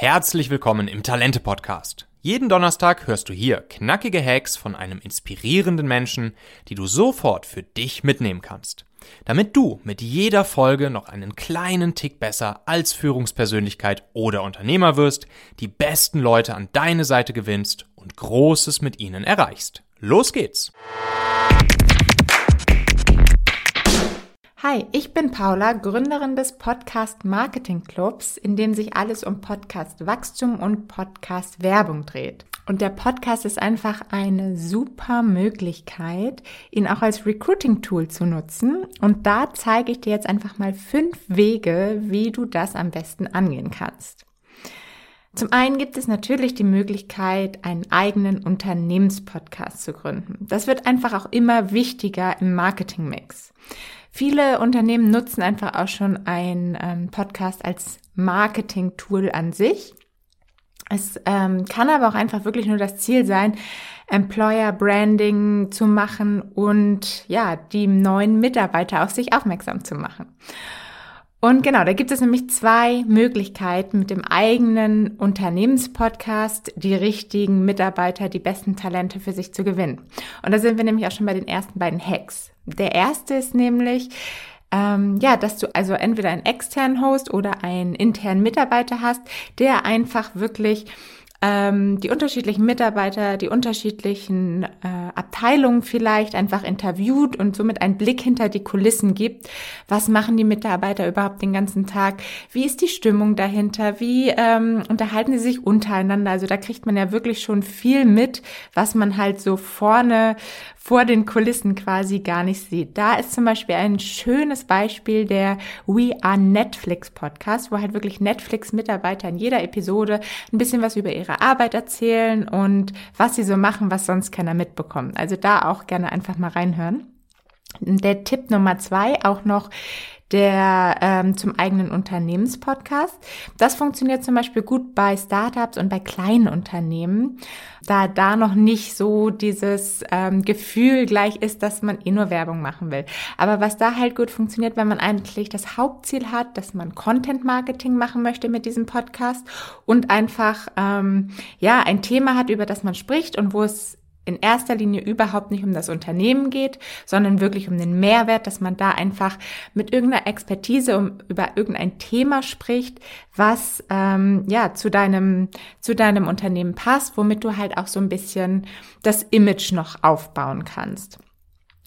Herzlich willkommen im Talente Podcast. Jeden Donnerstag hörst du hier knackige Hacks von einem inspirierenden Menschen, die du sofort für dich mitnehmen kannst. Damit du mit jeder Folge noch einen kleinen Tick besser als Führungspersönlichkeit oder Unternehmer wirst, die besten Leute an deine Seite gewinnst und Großes mit ihnen erreichst. Los geht's! Hi, ich bin Paula, Gründerin des Podcast Marketing Clubs, in dem sich alles um Podcast Wachstum und Podcast Werbung dreht. Und der Podcast ist einfach eine super Möglichkeit, ihn auch als Recruiting Tool zu nutzen. Und da zeige ich dir jetzt einfach mal fünf Wege, wie du das am besten angehen kannst. Zum einen gibt es natürlich die Möglichkeit, einen eigenen Unternehmenspodcast zu gründen. Das wird einfach auch immer wichtiger im Marketingmix. Viele Unternehmen nutzen einfach auch schon einen ähm, Podcast als Marketing-Tool an sich. Es ähm, kann aber auch einfach wirklich nur das Ziel sein, Employer Branding zu machen und ja, die neuen Mitarbeiter auf sich aufmerksam zu machen. Und genau, da gibt es nämlich zwei Möglichkeiten mit dem eigenen Unternehmenspodcast die richtigen Mitarbeiter, die besten Talente für sich zu gewinnen. Und da sind wir nämlich auch schon bei den ersten beiden Hacks. Der erste ist nämlich, ähm, ja, dass du also entweder einen externen Host oder einen internen Mitarbeiter hast, der einfach wirklich ähm, die unterschiedlichen Mitarbeiter, die unterschiedlichen äh, Abteilungen vielleicht einfach interviewt und somit einen Blick hinter die Kulissen gibt. Was machen die Mitarbeiter überhaupt den ganzen Tag? Wie ist die Stimmung dahinter? Wie ähm, unterhalten sie sich untereinander? Also da kriegt man ja wirklich schon viel mit, was man halt so vorne vor den Kulissen quasi gar nicht sieht. Da ist zum Beispiel ein schönes Beispiel der We Are Netflix Podcast, wo halt wirklich Netflix-Mitarbeiter in jeder Episode ein bisschen was über ihre Arbeit erzählen und was sie so machen, was sonst keiner mitbekommt. Also da auch gerne einfach mal reinhören. Der Tipp Nummer zwei auch noch der ähm, zum eigenen Unternehmenspodcast. Das funktioniert zum Beispiel gut bei Startups und bei kleinen Unternehmen, da da noch nicht so dieses ähm, Gefühl gleich ist, dass man eh nur Werbung machen will. Aber was da halt gut funktioniert, wenn man eigentlich das Hauptziel hat, dass man Content Marketing machen möchte mit diesem Podcast und einfach ähm, ja ein Thema hat, über das man spricht und wo es in erster Linie überhaupt nicht um das Unternehmen geht, sondern wirklich um den Mehrwert, dass man da einfach mit irgendeiner Expertise um, über irgendein Thema spricht, was ähm, ja zu deinem zu deinem Unternehmen passt, womit du halt auch so ein bisschen das Image noch aufbauen kannst.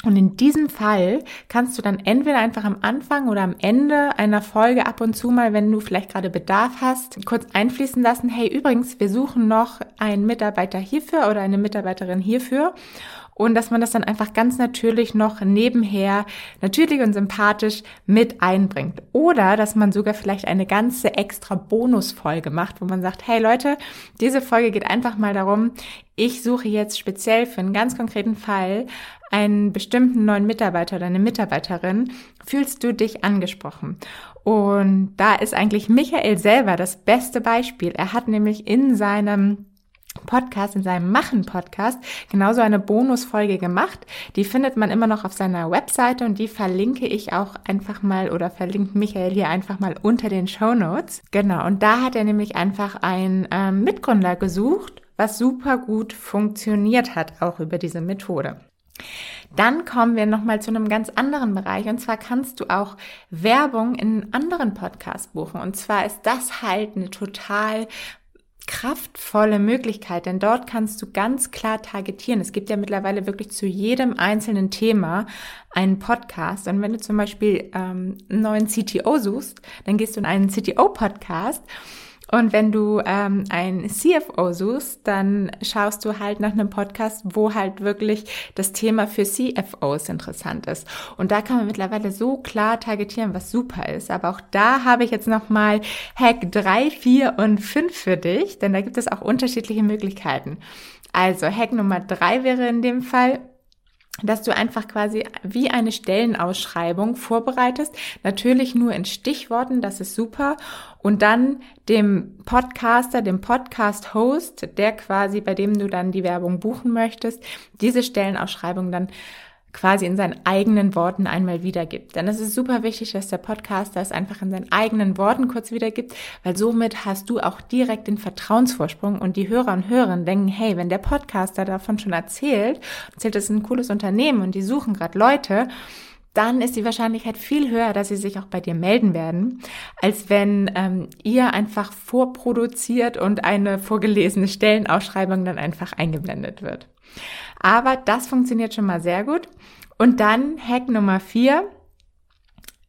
Und in diesem Fall kannst du dann entweder einfach am Anfang oder am Ende einer Folge ab und zu mal, wenn du vielleicht gerade Bedarf hast, kurz einfließen lassen, hey, übrigens, wir suchen noch einen Mitarbeiter hierfür oder eine Mitarbeiterin hierfür und dass man das dann einfach ganz natürlich noch nebenher natürlich und sympathisch mit einbringt. Oder dass man sogar vielleicht eine ganze extra Bonusfolge macht, wo man sagt, hey Leute, diese Folge geht einfach mal darum, ich suche jetzt speziell für einen ganz konkreten Fall einen bestimmten neuen Mitarbeiter oder eine Mitarbeiterin, fühlst du dich angesprochen. Und da ist eigentlich Michael selber das beste Beispiel. Er hat nämlich in seinem Podcast, in seinem Machen-Podcast, genauso eine Bonusfolge gemacht. Die findet man immer noch auf seiner Webseite und die verlinke ich auch einfach mal oder verlinkt Michael hier einfach mal unter den Show Notes. Genau, und da hat er nämlich einfach einen ähm, Mitgründer gesucht, was super gut funktioniert hat, auch über diese Methode. Dann kommen wir nochmal zu einem ganz anderen Bereich. Und zwar kannst du auch Werbung in anderen Podcasts buchen. Und zwar ist das halt eine total kraftvolle Möglichkeit, denn dort kannst du ganz klar targetieren. Es gibt ja mittlerweile wirklich zu jedem einzelnen Thema einen Podcast. Und wenn du zum Beispiel ähm, einen neuen CTO suchst, dann gehst du in einen CTO-Podcast und wenn du ähm, ein CFO suchst, dann schaust du halt nach einem Podcast, wo halt wirklich das Thema für CFOs interessant ist. Und da kann man mittlerweile so klar targetieren, was super ist. Aber auch da habe ich jetzt nochmal Hack 3, 4 und 5 für dich, denn da gibt es auch unterschiedliche Möglichkeiten. Also Hack Nummer 3 wäre in dem Fall, dass du einfach quasi wie eine Stellenausschreibung vorbereitest, natürlich nur in Stichworten, das ist super, und dann dem Podcaster, dem Podcast-Host, der quasi, bei dem du dann die Werbung buchen möchtest, diese Stellenausschreibung dann quasi in seinen eigenen Worten einmal wiedergibt. Denn es ist super wichtig, dass der Podcaster es einfach in seinen eigenen Worten kurz wiedergibt, weil somit hast du auch direkt den Vertrauensvorsprung und die Hörer und Hörerinnen denken, hey, wenn der Podcaster davon schon erzählt, erzählt, es ist ein cooles Unternehmen und die suchen gerade Leute, dann ist die Wahrscheinlichkeit viel höher, dass sie sich auch bei dir melden werden, als wenn ähm, ihr einfach vorproduziert und eine vorgelesene Stellenausschreibung dann einfach eingeblendet wird. Aber das funktioniert schon mal sehr gut. Und dann Hack Nummer vier.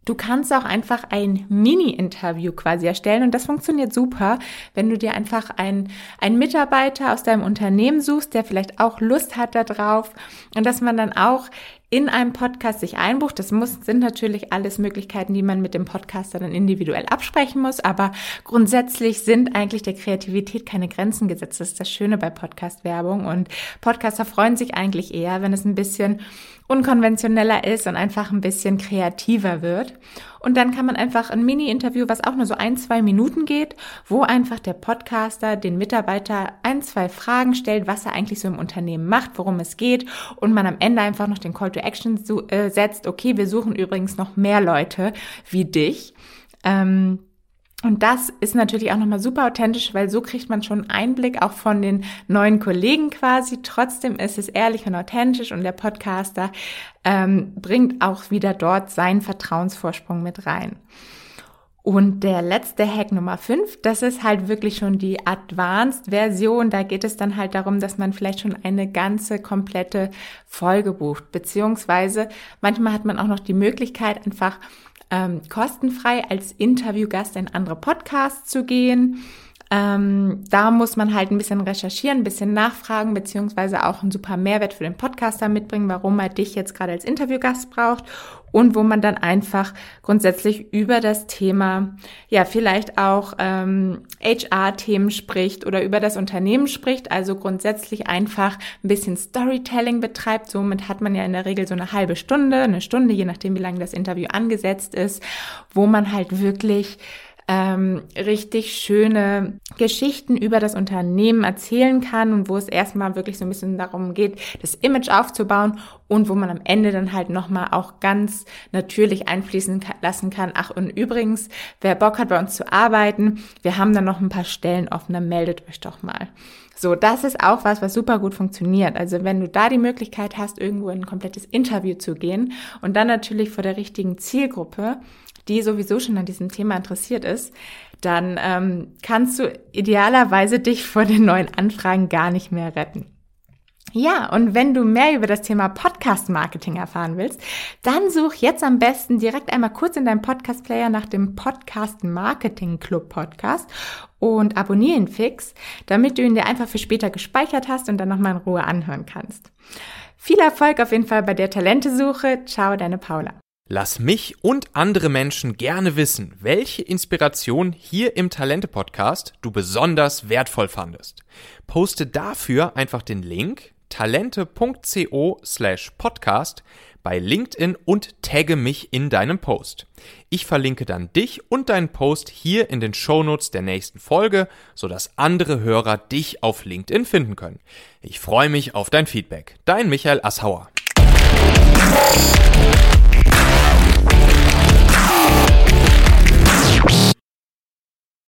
Du kannst auch einfach ein Mini-Interview quasi erstellen und das funktioniert super, wenn du dir einfach einen, einen Mitarbeiter aus deinem Unternehmen suchst, der vielleicht auch Lust hat darauf und dass man dann auch in einem Podcast sich einbucht. Das muss, sind natürlich alles Möglichkeiten, die man mit dem Podcaster dann individuell absprechen muss. Aber grundsätzlich sind eigentlich der Kreativität keine Grenzen gesetzt. Das ist das Schöne bei Podcast-Werbung. Und Podcaster freuen sich eigentlich eher, wenn es ein bisschen unkonventioneller ist und einfach ein bisschen kreativer wird. Und dann kann man einfach ein Mini-Interview, was auch nur so ein, zwei Minuten geht, wo einfach der Podcaster den Mitarbeiter ein, zwei Fragen stellt, was er eigentlich so im Unternehmen macht, worum es geht und man am Ende einfach noch den Call to Action äh, setzt. Okay, wir suchen übrigens noch mehr Leute wie dich. Ähm, und das ist natürlich auch nochmal super authentisch, weil so kriegt man schon Einblick auch von den neuen Kollegen quasi. Trotzdem ist es ehrlich und authentisch und der Podcaster ähm, bringt auch wieder dort seinen Vertrauensvorsprung mit rein. Und der letzte Hack Nummer 5, das ist halt wirklich schon die Advanced-Version. Da geht es dann halt darum, dass man vielleicht schon eine ganze komplette Folge bucht. Beziehungsweise manchmal hat man auch noch die Möglichkeit, einfach ähm, kostenfrei als Interviewgast in andere Podcasts zu gehen. Ähm, da muss man halt ein bisschen recherchieren, ein bisschen nachfragen, beziehungsweise auch einen super Mehrwert für den Podcaster mitbringen, warum er dich jetzt gerade als Interviewgast braucht und wo man dann einfach grundsätzlich über das Thema, ja, vielleicht auch ähm, HR-Themen spricht oder über das Unternehmen spricht, also grundsätzlich einfach ein bisschen Storytelling betreibt. Somit hat man ja in der Regel so eine halbe Stunde, eine Stunde, je nachdem, wie lange das Interview angesetzt ist, wo man halt wirklich ähm, richtig schöne Geschichten über das Unternehmen erzählen kann und wo es erstmal wirklich so ein bisschen darum geht, das Image aufzubauen und wo man am Ende dann halt nochmal auch ganz natürlich einfließen lassen kann. Ach, und übrigens, wer Bock hat, bei uns zu arbeiten, wir haben dann noch ein paar Stellen offener, meldet euch doch mal. So, das ist auch was, was super gut funktioniert. Also wenn du da die Möglichkeit hast, irgendwo in ein komplettes Interview zu gehen und dann natürlich vor der richtigen Zielgruppe, die sowieso schon an diesem Thema interessiert ist, dann ähm, kannst du idealerweise dich vor den neuen Anfragen gar nicht mehr retten. Ja, und wenn du mehr über das Thema Podcast Marketing erfahren willst, dann such jetzt am besten direkt einmal kurz in deinem Podcast Player nach dem Podcast Marketing Club Podcast und abonniere ihn fix, damit du ihn dir einfach für später gespeichert hast und dann nochmal in Ruhe anhören kannst. Viel Erfolg auf jeden Fall bei der Talentesuche. Ciao, deine Paula. Lass mich und andere Menschen gerne wissen, welche Inspiration hier im Talente Podcast du besonders wertvoll fandest. Poste dafür einfach den Link talente.co slash podcast bei LinkedIn und tagge mich in deinem Post. Ich verlinke dann dich und deinen Post hier in den Shownotes der nächsten Folge, sodass andere Hörer dich auf LinkedIn finden können. Ich freue mich auf dein Feedback. Dein Michael Assauer.